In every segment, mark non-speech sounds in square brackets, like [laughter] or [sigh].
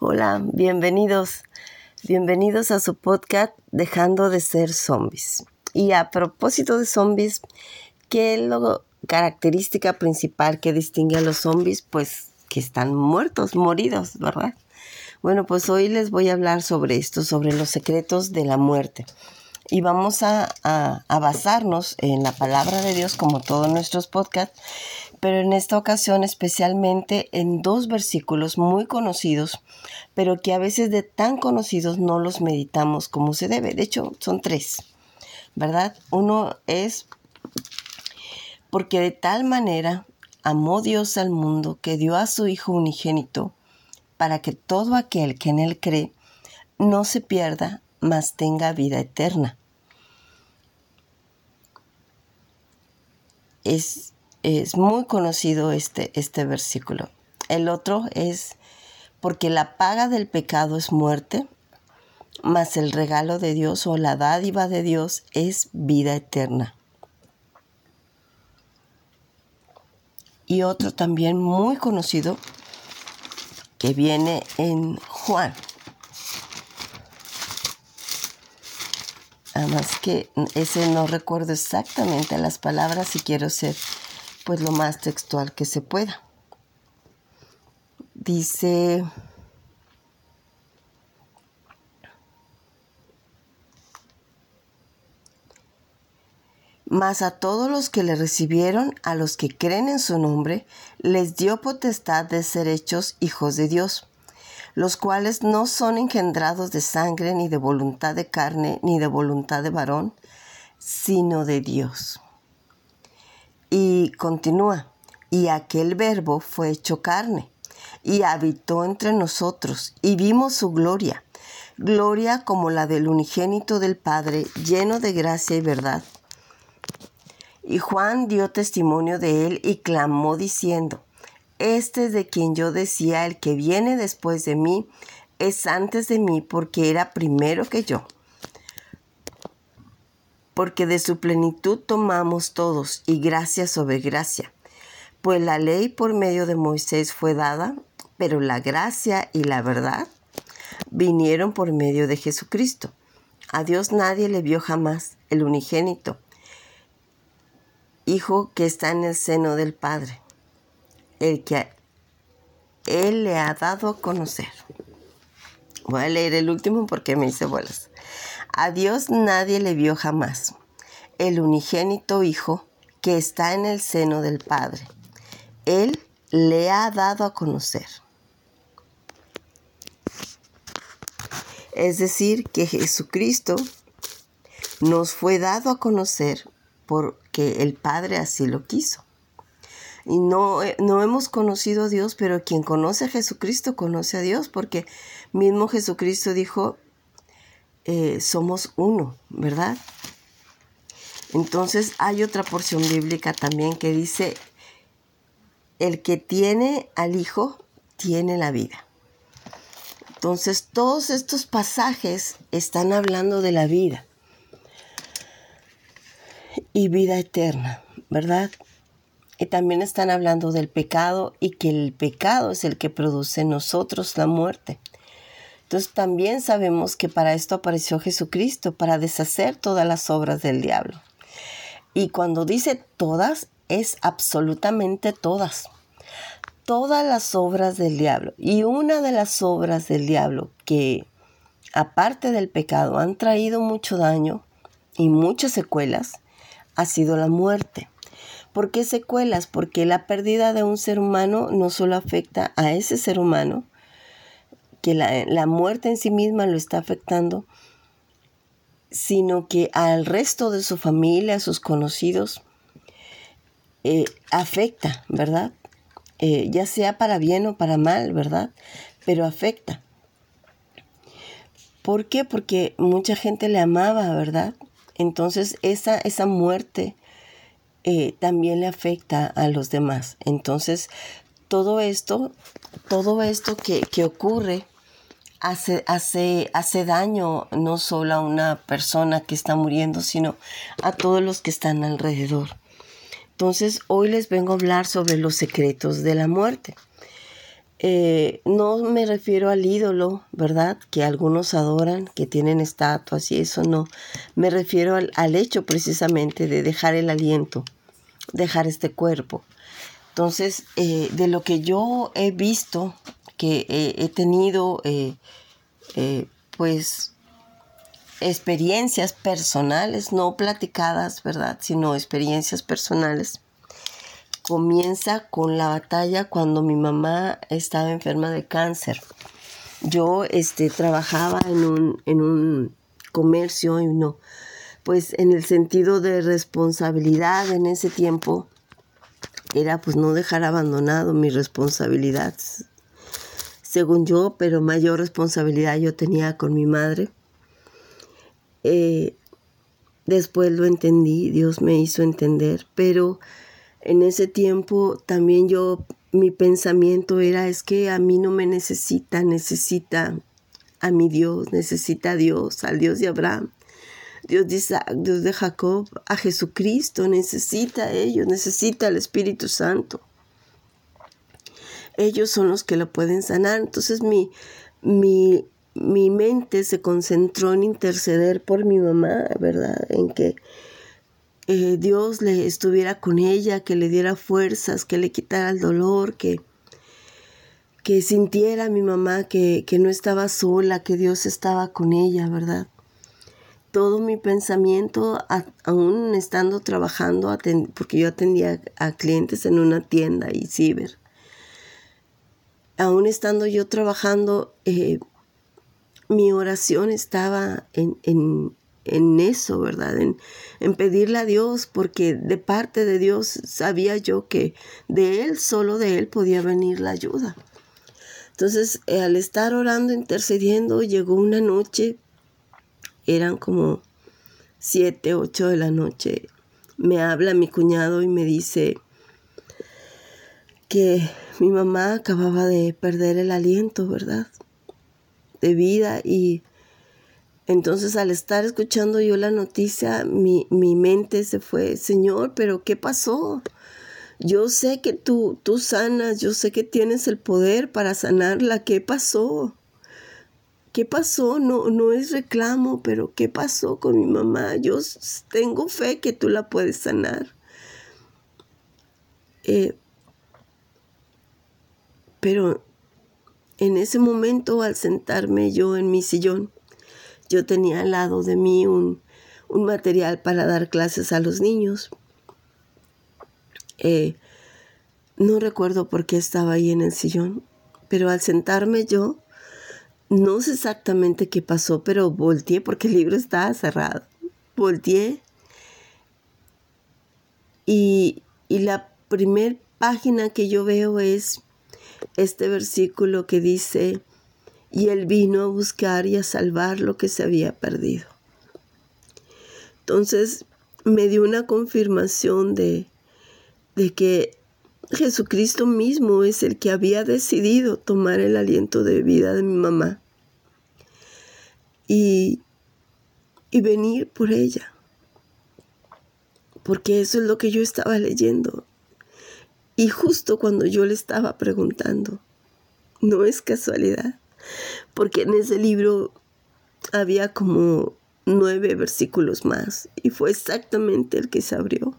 Hola, bienvenidos. Bienvenidos a su podcast Dejando de ser zombies. Y a propósito de zombies, ¿qué es la característica principal que distingue a los zombies? Pues que están muertos, moridos, ¿verdad? Bueno, pues hoy les voy a hablar sobre esto, sobre los secretos de la muerte. Y vamos a, a basarnos en la palabra de Dios, como todos nuestros podcasts, pero en esta ocasión especialmente en dos versículos muy conocidos, pero que a veces de tan conocidos no los meditamos como se debe. De hecho, son tres, ¿verdad? Uno es porque de tal manera amó Dios al mundo que dio a su Hijo unigénito para que todo aquel que en él cree no se pierda, mas tenga vida eterna. Es es muy conocido este, este versículo. El otro es, porque la paga del pecado es muerte, mas el regalo de Dios o la dádiva de Dios es vida eterna. Y otro también muy conocido que viene en Juan. Además que ese no recuerdo exactamente las palabras y quiero ser pues lo más textual que se pueda. Dice, Mas a todos los que le recibieron, a los que creen en su nombre, les dio potestad de ser hechos hijos de Dios, los cuales no son engendrados de sangre, ni de voluntad de carne, ni de voluntad de varón, sino de Dios. Y continúa, y aquel verbo fue hecho carne, y habitó entre nosotros, y vimos su gloria, gloria como la del unigénito del Padre, lleno de gracia y verdad. Y Juan dio testimonio de él y clamó diciendo, Este es de quien yo decía, el que viene después de mí, es antes de mí porque era primero que yo porque de su plenitud tomamos todos y gracia sobre gracia. Pues la ley por medio de Moisés fue dada, pero la gracia y la verdad vinieron por medio de Jesucristo. A Dios nadie le vio jamás, el unigénito, Hijo que está en el seno del Padre, el que Él le ha dado a conocer. Voy a leer el último porque me hice bolas. A Dios nadie le vio jamás, el unigénito Hijo que está en el seno del Padre. Él le ha dado a conocer. Es decir, que Jesucristo nos fue dado a conocer porque el Padre así lo quiso. Y no, no hemos conocido a Dios, pero quien conoce a Jesucristo conoce a Dios, porque mismo Jesucristo dijo, eh, somos uno, ¿verdad? Entonces hay otra porción bíblica también que dice, el que tiene al Hijo tiene la vida. Entonces todos estos pasajes están hablando de la vida y vida eterna, ¿verdad? Y también están hablando del pecado y que el pecado es el que produce en nosotros la muerte. Entonces también sabemos que para esto apareció Jesucristo, para deshacer todas las obras del diablo. Y cuando dice todas, es absolutamente todas. Todas las obras del diablo. Y una de las obras del diablo que, aparte del pecado, han traído mucho daño y muchas secuelas, ha sido la muerte. ¿Por qué secuelas? Porque la pérdida de un ser humano no solo afecta a ese ser humano, que la, muerte en sí misma lo está afectando, sino que al resto de su familia, a sus conocidos, eh, afecta, ¿verdad? Eh, ya sea para bien o para mal, ¿verdad? Pero afecta. ¿Por qué? Porque mucha gente le amaba, ¿verdad? Entonces esa, esa muerte eh, también le afecta a los demás. Entonces todo esto, todo esto que, ocurre hace, hace, hace daño no solo a una persona que está muriendo, sino a todos los que están alrededor. Entonces, hoy les vengo a hablar sobre los secretos de la muerte. Eh, no me refiero al ídolo, ¿verdad? Que algunos adoran, que tienen estatuas y eso no. Me refiero al, hecho precisamente de dejar el aliento, dejar este cuerpo. Entonces, eh, de lo que yo he visto, que he tenido, eh, pues, experiencias personales, no platicadas, ¿verdad? Sino experiencias personales comienza con la batalla cuando mi mamá estaba enferma de cáncer. Yo este, trabajaba en un, en un comercio y no, pues en el sentido de responsabilidad en ese tiempo era pues no dejar abandonado mi responsabilidad, según yo, pero mayor responsabilidad yo tenía con mi madre. Eh, después lo entendí, Dios me hizo entender, pero en ese tiempo también yo, mi pensamiento era, es que a mí no me necesita, necesita a mi Dios, necesita a Dios, al Dios de Abraham, Dios de Isaac, Dios de Jacob, a Jesucristo, necesita a ellos, necesita al Espíritu Santo. Ellos son los que lo pueden sanar. Entonces mi, mi, mi mente se concentró en interceder por mi mamá, ¿verdad? En que eh, Dios le estuviera con ella, que le diera fuerzas, que le quitara el dolor, que, que sintiera mi mamá que, no estaba sola, que Dios estaba con ella, ¿verdad? Todo mi pensamiento, aún estando trabajando, porque yo atendía a clientes en una tienda y ciber, aún estando yo trabajando, eh, mi oración estaba en, en eso, ¿verdad? En, pedirle a Dios, porque de parte de Dios sabía yo que de Él, solo de Él podía venir la ayuda. Entonces, al estar orando, intercediendo, llegó una noche, eran como siete, ocho de la noche, me habla mi cuñado y me dice que mi mamá acababa de perder el aliento, ¿verdad? De vida y entonces al estar escuchando yo la noticia, mi, mente se fue, Señor, pero ¿qué pasó? Yo sé que tú, tú sanas, yo sé que tienes el poder para sanarla. ¿Qué pasó? ¿Qué pasó? No, no es reclamo, pero ¿qué pasó con mi mamá? Yo tengo fe que tú la puedes sanar. Eh, pero en ese momento, al sentarme yo en mi sillón, yo tenía al lado de mí un, material para dar clases a los niños. Eh, no recuerdo por qué estaba ahí en el sillón, pero al sentarme yo, no sé exactamente qué pasó, pero volteé porque el libro estaba cerrado. Volteé y, y la primera página que yo veo es este versículo que dice, y él vino a buscar y a salvar lo que se había perdido. Entonces me dio una confirmación de, de que Jesucristo mismo es el que había decidido tomar el aliento de vida de mi mamá y, y venir por ella. Porque eso es lo que yo estaba leyendo. Y justo cuando yo le estaba preguntando, no es casualidad porque en ese libro había como nueve versículos más y fue exactamente el que se abrió.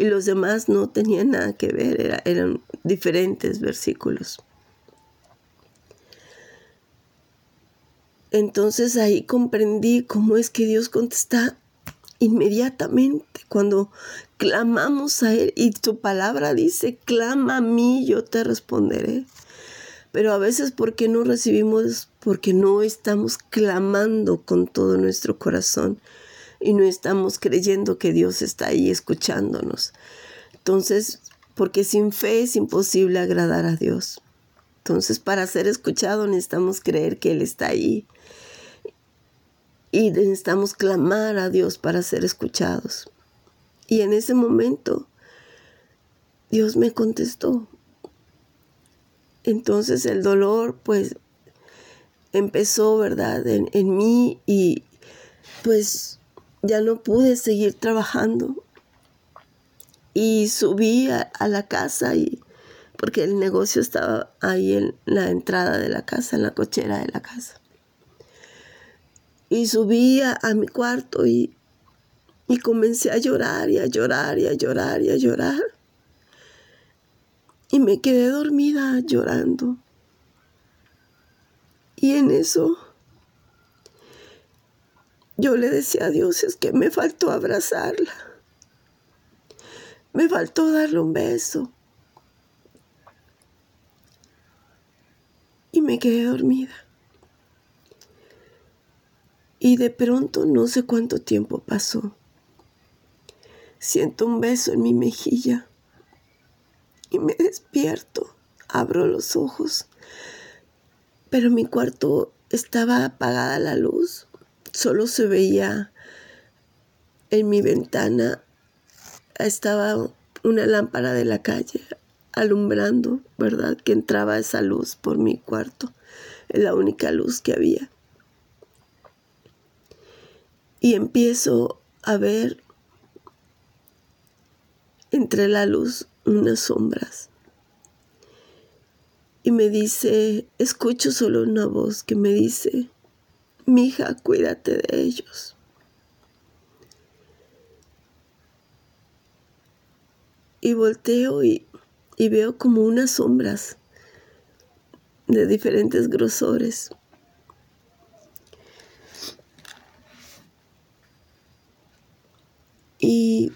Y los demás no tenían nada que ver, eran diferentes versículos. Entonces ahí comprendí cómo es que Dios contesta inmediatamente cuando clamamos a Él y su palabra dice, clama a mí, yo te responderé. Pero a veces, ¿por qué no recibimos? Porque no estamos clamando con todo nuestro corazón y no estamos creyendo que Dios está ahí escuchándonos. Entonces, porque sin fe es imposible agradar a Dios. Entonces, para ser escuchado necesitamos creer que Él está ahí. Y necesitamos clamar a Dios para ser escuchados. Y en ese momento, Dios me contestó. Entonces el dolor pues empezó, ¿verdad? En, mí y pues ya no pude seguir trabajando. Y subí a, la casa y porque el negocio estaba ahí en la entrada de la casa, en la cochera de la casa. Y subí a, mi cuarto y, y comencé a llorar y a llorar y a llorar y a llorar. Y me quedé dormida llorando. Y en eso yo le decía a Dios, es que me faltó abrazarla. Me faltó darle un beso. Y me quedé dormida. Y de pronto no sé cuánto tiempo pasó. Siento un beso en mi mejilla y me despierto. Abro los ojos, pero mi cuarto estaba apagada la luz. Solo se veía en mi ventana, estaba una lámpara de la calle alumbrando, ¿verdad? Que entraba esa luz por mi cuarto. Es la única luz que había. Y empiezo a ver entre la luz unas sombras. Y me dice, escucho solo una voz que me dice, mija, cuídate de ellos. Y volteo y, y veo como unas sombras de diferentes grosores. Y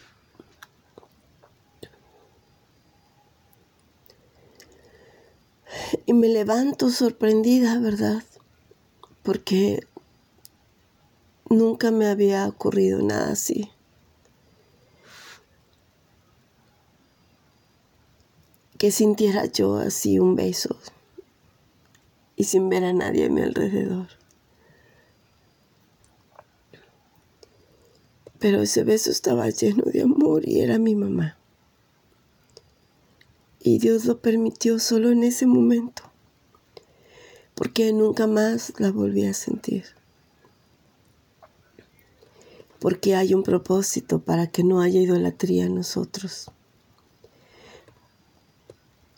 y me levanto sorprendida, ¿verdad? Porque nunca me había ocurrido nada así. Que sintiera yo así un beso y sin ver a nadie a mi alrededor. Pero ese beso estaba lleno de amor y era mi mamá. Y Dios lo permitió solo en ese momento, porque nunca más la volví a sentir. Porque hay un propósito para que no haya idolatría en nosotros.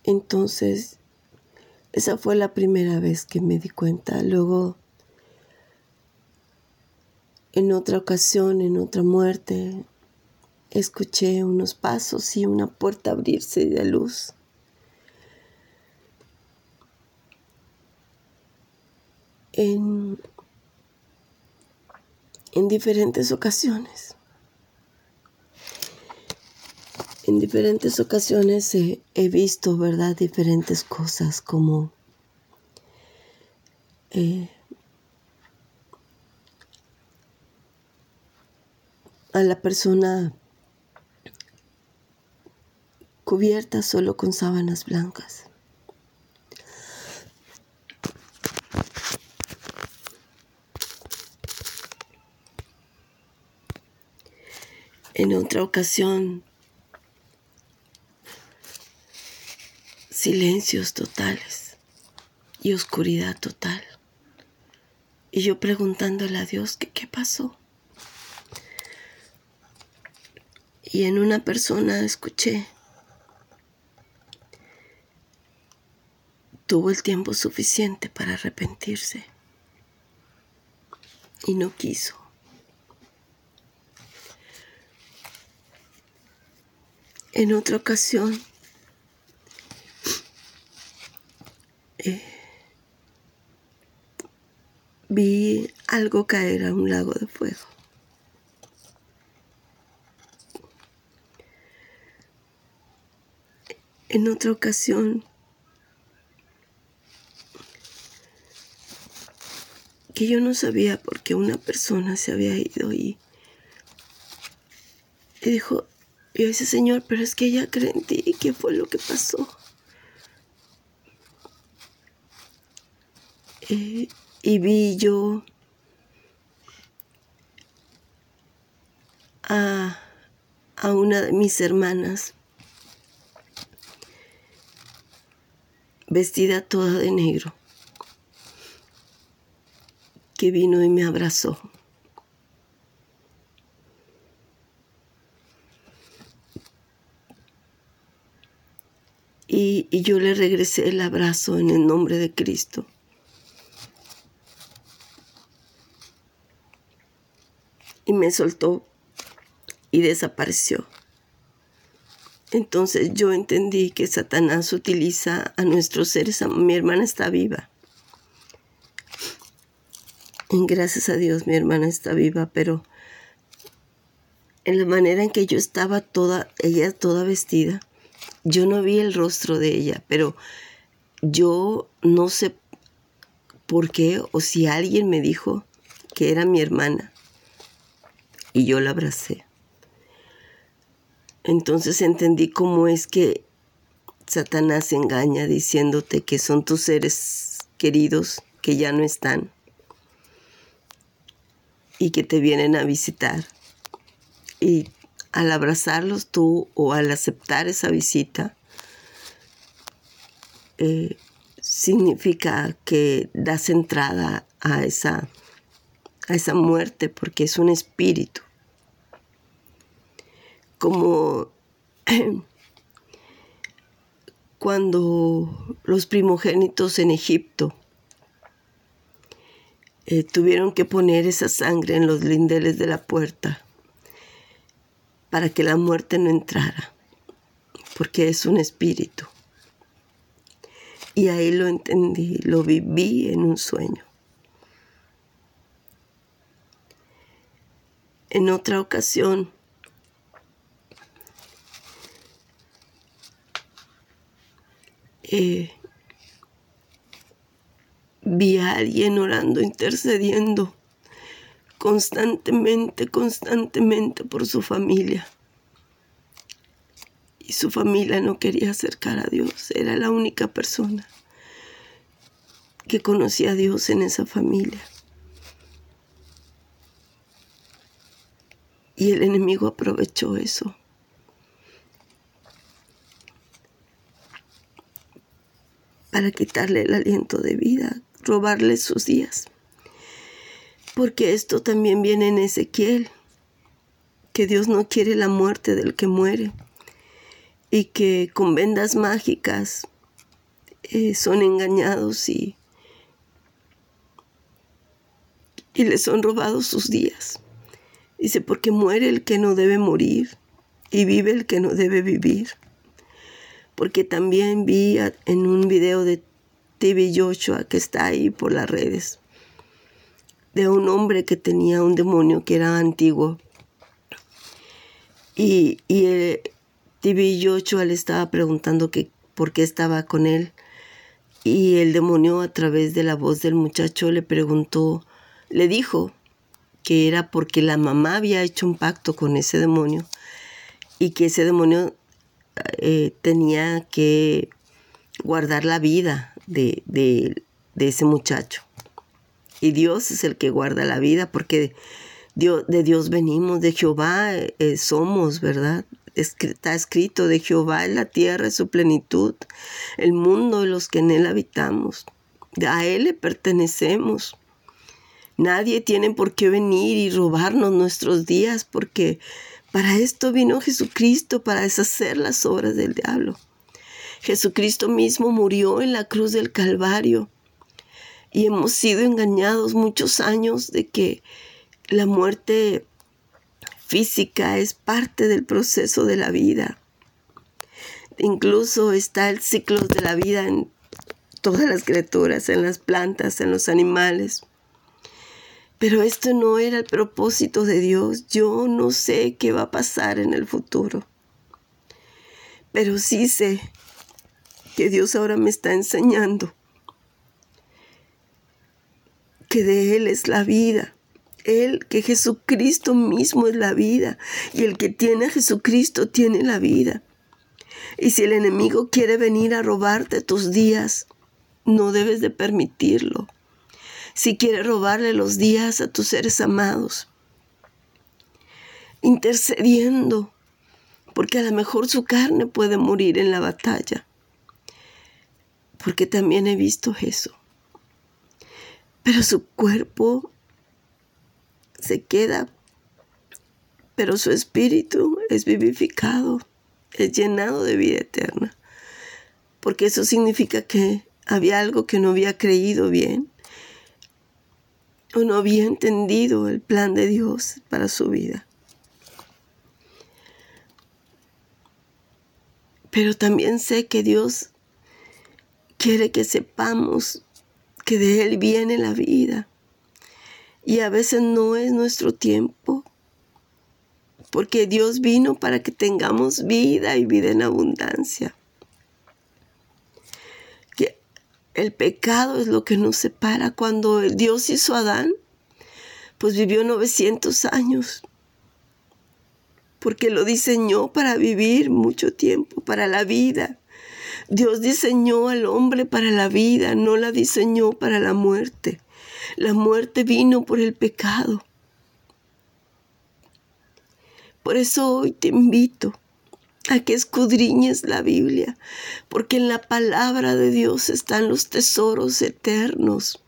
Entonces, esa fue la primera vez que me di cuenta. Luego, en otra ocasión, en otra muerte, escuché unos pasos y una puerta abrirse de luz. en, en diferentes ocasiones. En diferentes ocasiones he, visto, ¿verdad? Diferentes cosas como eh, a la persona cubierta solo con sábanas blancas. En otra ocasión, silencios totales y oscuridad total. Y yo preguntándole a Dios qué pasó. Y en una persona escuché, tuvo el tiempo suficiente para arrepentirse y no quiso. En otra ocasión, eh, vi algo caer a un lago de fuego. En otra ocasión, que yo no sabía por qué una persona se había ido y, y dijo, y yo decía, Señor, pero es que ella cree en ti. ¿Qué fue lo que pasó? Eh, y vi yo a, a una de mis hermanas vestida toda de negro, que vino y me abrazó. Y, y yo le regresé el abrazo en el nombre de Cristo. Y me soltó y desapareció. Entonces yo entendí que Satanás utiliza a nuestros seres. Mi hermana está viva. Gracias a Dios mi hermana está viva, pero en la manera en que yo estaba toda, ella toda vestida, yo no vi el rostro de ella, pero yo no sé por qué o si alguien me dijo que era mi hermana y yo la abracé. Entonces entendí cómo es que Satanás engaña diciéndote que son tus seres queridos que ya no están y que te vienen a visitar. Y al abrazarlos tú o al aceptar esa visita, eh, significa que das entrada a esa, a esa muerte porque es un espíritu. Como [clears throat] cuando los primogénitos en Egipto eh, tuvieron que poner esa sangre en los lindeles de la puerta para que la muerte no entrara, porque es un espíritu. Y ahí lo entendí, lo viví en un sueño. En otra ocasión, Eh, vi a alguien orando, intercediendo constantemente, constantemente por su familia. Y su familia no quería acercar a Dios, era la única persona que conocía a Dios en esa familia. Y el enemigo aprovechó eso. para quitarle el aliento de vida, robarle sus días. Porque esto también viene en Ezequiel, que Dios no quiere la muerte del que muere y que con vendas mágicas eh, son engañados y, y les son robados sus días. Dice, porque muere el que no debe morir y vive el que no debe vivir porque también vi en un video de TV Joshua que está ahí por las redes, de un hombre que tenía un demonio que era antiguo. Y, y el TV Joshua le estaba preguntando que, por qué estaba con él. Y el demonio a través de la voz del muchacho le preguntó, le dijo que era porque la mamá había hecho un pacto con ese demonio y que ese demonio eh, tenía que guardar la vida de, ese muchacho. Y Dios es el que guarda la vida porque de Dios venimos, de Jehová eh, somos, ¿verdad? Está escrito, de Jehová es la tierra, es su plenitud, el mundo y los que en él habitamos. A él le pertenecemos. Nadie tiene por qué venir y robarnos nuestros días porque para esto vino Jesucristo, para deshacer las obras del diablo. Jesucristo mismo murió en la cruz del Calvario y hemos sido engañados muchos años de que la muerte física es parte del proceso de la vida. Incluso está el ciclo de la vida en todas las criaturas, en las plantas, en los animales. Pero esto no era el propósito de Dios. Yo no sé qué va a pasar en el futuro. Pero sí sé que Dios ahora me está enseñando que de Él es la vida. Él, que Jesucristo mismo es la vida. Y el que tiene a Jesucristo tiene la vida. Y si el enemigo quiere venir a robarte tus días, no debes de permitirlo si quiere robarle los días a tus seres amados, intercediendo, porque a lo mejor su carne puede morir en la batalla, porque también he visto eso. Pero su cuerpo se queda, pero su espíritu es vivificado, es llenado de vida eterna. porque eso significa que había algo que no había creído bien o no había entendido el plan de Dios para su vida. Pero también sé que Dios quiere que sepamos que de Él viene la vida. Y a veces no es nuestro tiempo, porque Dios vino para que tengamos vida y vida en abundancia. Que el pecado es lo que nos separa. Cuando Dios hizo a Adán, pues vivió 900 años porque lo diseñó para vivir mucho tiempo, para la vida. Dios diseñó al hombre para la vida, no la diseñó para la muerte. La muerte vino por el pecado. Por eso hoy te invito a que escudriñes la Biblia, porque en la palabra de Dios están los tesoros eternos.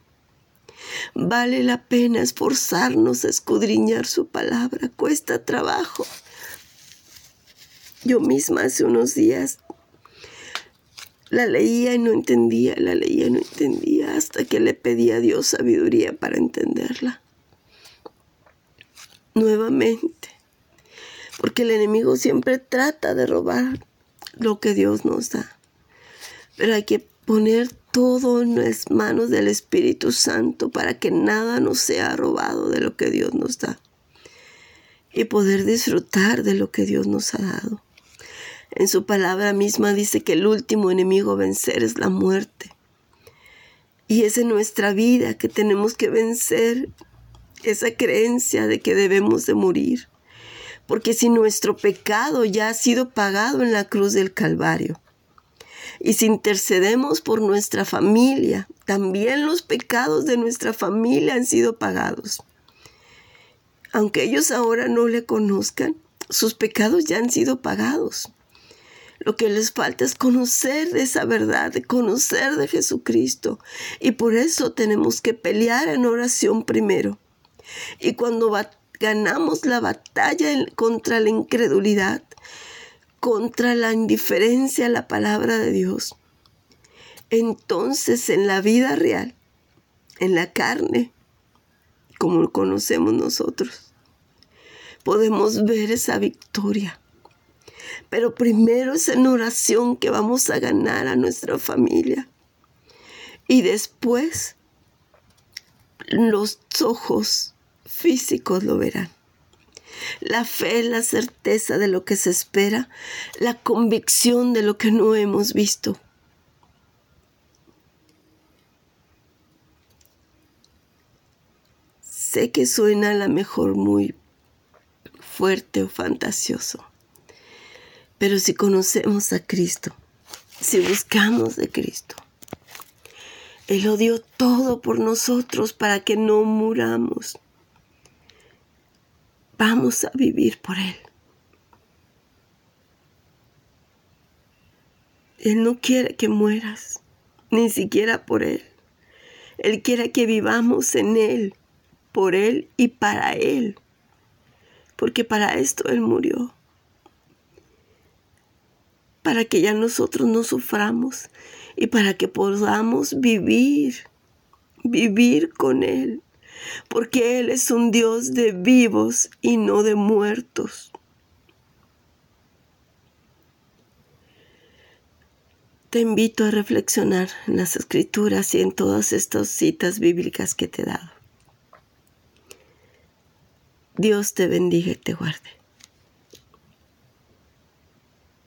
Vale la pena esforzarnos a escudriñar su palabra, cuesta trabajo. Yo misma hace unos días la leía y no entendía, la leía y no entendía hasta que le pedí a Dios sabiduría para entenderla. Nuevamente, porque el enemigo siempre trata de robar lo que Dios nos da. Pero hay que poner todo en las manos del Espíritu Santo para que nada nos sea robado de lo que Dios nos da y poder disfrutar de lo que Dios nos ha dado. En su palabra misma dice que el último enemigo a vencer es la muerte. Y es en nuestra vida que tenemos que vencer esa creencia de que debemos de morir. Porque si nuestro pecado ya ha sido pagado en la cruz del Calvario, y si intercedemos por nuestra familia, también los pecados de nuestra familia han sido pagados. Aunque ellos ahora no le conozcan, sus pecados ya han sido pagados. Lo que les falta es conocer esa verdad, conocer de Jesucristo. Y por eso tenemos que pelear en oración primero. Y cuando ganamos la batalla contra la incredulidad, contra la indiferencia a la palabra de Dios, entonces en la vida real, en la carne, como lo conocemos nosotros, podemos ver esa victoria pero primero es en oración que vamos a ganar a nuestra familia. Y después los ojos físicos lo verán. La fe la certeza de lo que se espera, la convicción de lo que no hemos visto. Sé que suena a lo mejor muy fuerte o fantasioso, pero si conocemos a Cristo, si buscamos de Cristo, Él lo dio todo por nosotros para que no muramos. Vamos a vivir por Él. Él no quiere que mueras, ni siquiera por Él. Él quiere que vivamos en Él, por Él y para Él. Porque para esto Él murió para que ya nosotros no suframos y para que podamos vivir, vivir con Él, porque Él es un Dios de vivos y no de muertos. Te invito a reflexionar en las escrituras y en todas estas citas bíblicas que te he dado. Dios te bendiga y te guarde.